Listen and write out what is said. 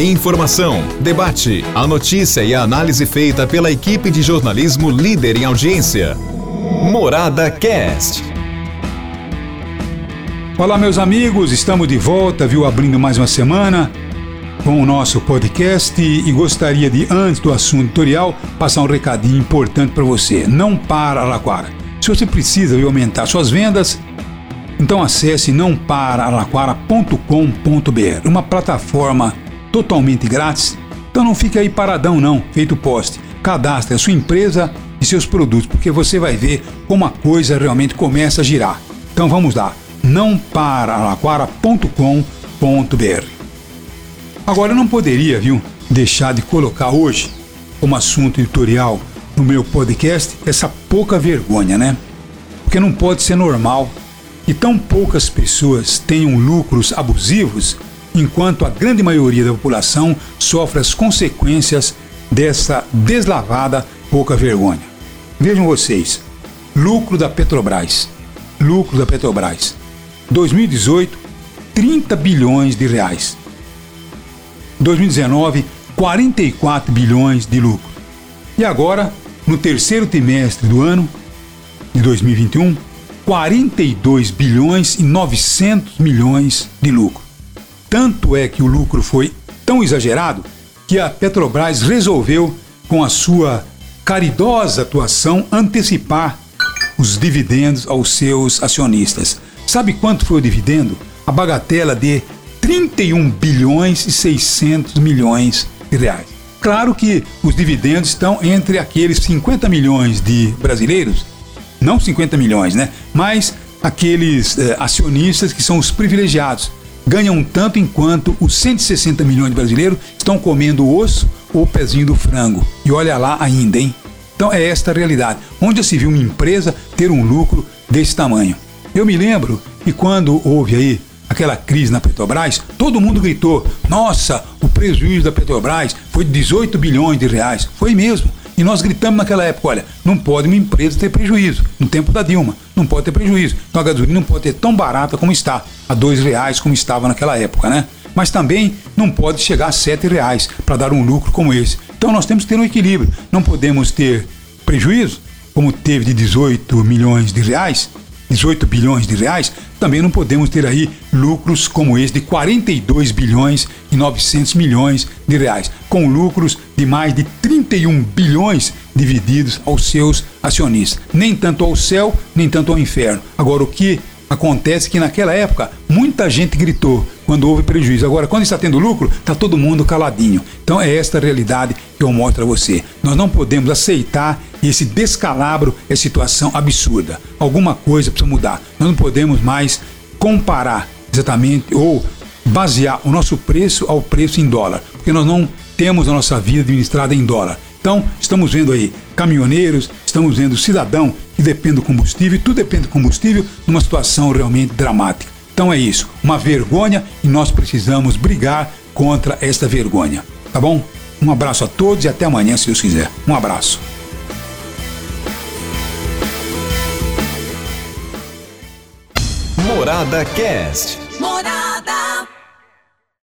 Informação, debate, a notícia e a análise feita pela equipe de jornalismo líder em audiência. Morada Cast. Olá, meus amigos, estamos de volta, viu? Abrindo mais uma semana com o nosso podcast e gostaria de, antes do assunto editorial, passar um recadinho importante para você. Não para, Alaquara. Se você precisa viu, aumentar suas vendas, então acesse nãoparalaquara.com.br, uma plataforma totalmente grátis. Então não fique aí paradão não, feito poste. Cadastre a sua empresa e seus produtos, porque você vai ver como a coisa realmente começa a girar. Então vamos lá, nãoparalaquara.com.br. Agora eu não poderia, viu, deixar de colocar hoje como assunto editorial no meu podcast essa pouca vergonha, né? Porque não pode ser normal que tão poucas pessoas tenham lucros abusivos enquanto a grande maioria da população sofre as consequências dessa deslavada pouca vergonha. Vejam vocês, lucro da Petrobras, lucro da Petrobras, 2018, 30 bilhões de reais. 2019, 44 bilhões de lucro. E agora, no terceiro trimestre do ano de 2021, 42 bilhões e 900 milhões de lucro. Tanto é que o lucro foi tão exagerado que a Petrobras resolveu, com a sua caridosa atuação, antecipar os dividendos aos seus acionistas. Sabe quanto foi o dividendo? A bagatela de 31 bilhões e 600 milhões de reais. Claro que os dividendos estão entre aqueles 50 milhões de brasileiros, não 50 milhões, né? Mas aqueles eh, acionistas que são os privilegiados, ganham tanto enquanto os 160 milhões de brasileiros estão comendo o osso ou o pezinho do frango. E olha lá ainda, hein? Então é esta a realidade. Onde se viu uma empresa ter um lucro desse tamanho? Eu me lembro que quando houve aí aquela crise na Petrobras, todo mundo gritou: Nossa, o prejuízo da Petrobras foi de 18 bilhões de reais. Foi mesmo. E nós gritamos naquela época: olha, não pode uma empresa ter prejuízo. No tempo da Dilma, não pode ter prejuízo. Então a gasolina não pode ter tão barata como está, a dois reais como estava naquela época, né? Mas também não pode chegar a sete reais para dar um lucro como esse. Então nós temos que ter um equilíbrio. Não podemos ter prejuízo, como teve de 18 milhões de reais, 18 bilhões de reais, também não podemos ter aí lucros como esse de 42 bilhões e 900 milhões de reais, com lucros de mais de 31 bilhões divididos aos seus acionistas. Nem tanto ao céu, nem tanto ao inferno. Agora, o que acontece é que naquela época muita gente gritou quando houve prejuízo. Agora, quando está tendo lucro, está todo mundo caladinho. Então é esta realidade que eu mostro a você. Nós não podemos aceitar esse descalabro, essa situação absurda. Alguma coisa precisa mudar. Nós não podemos mais comparar exatamente ou basear o nosso preço ao preço em dólar, porque nós não temos a nossa vida administrada em dólar. Então, estamos vendo aí caminhoneiros, estamos vendo cidadão que depende do combustível, tudo depende do combustível numa situação realmente dramática. Então é isso, uma vergonha e nós precisamos brigar contra esta vergonha. Tá bom? Um abraço a todos e até amanhã, se Deus quiser. Um abraço. Morada Cast. Morada.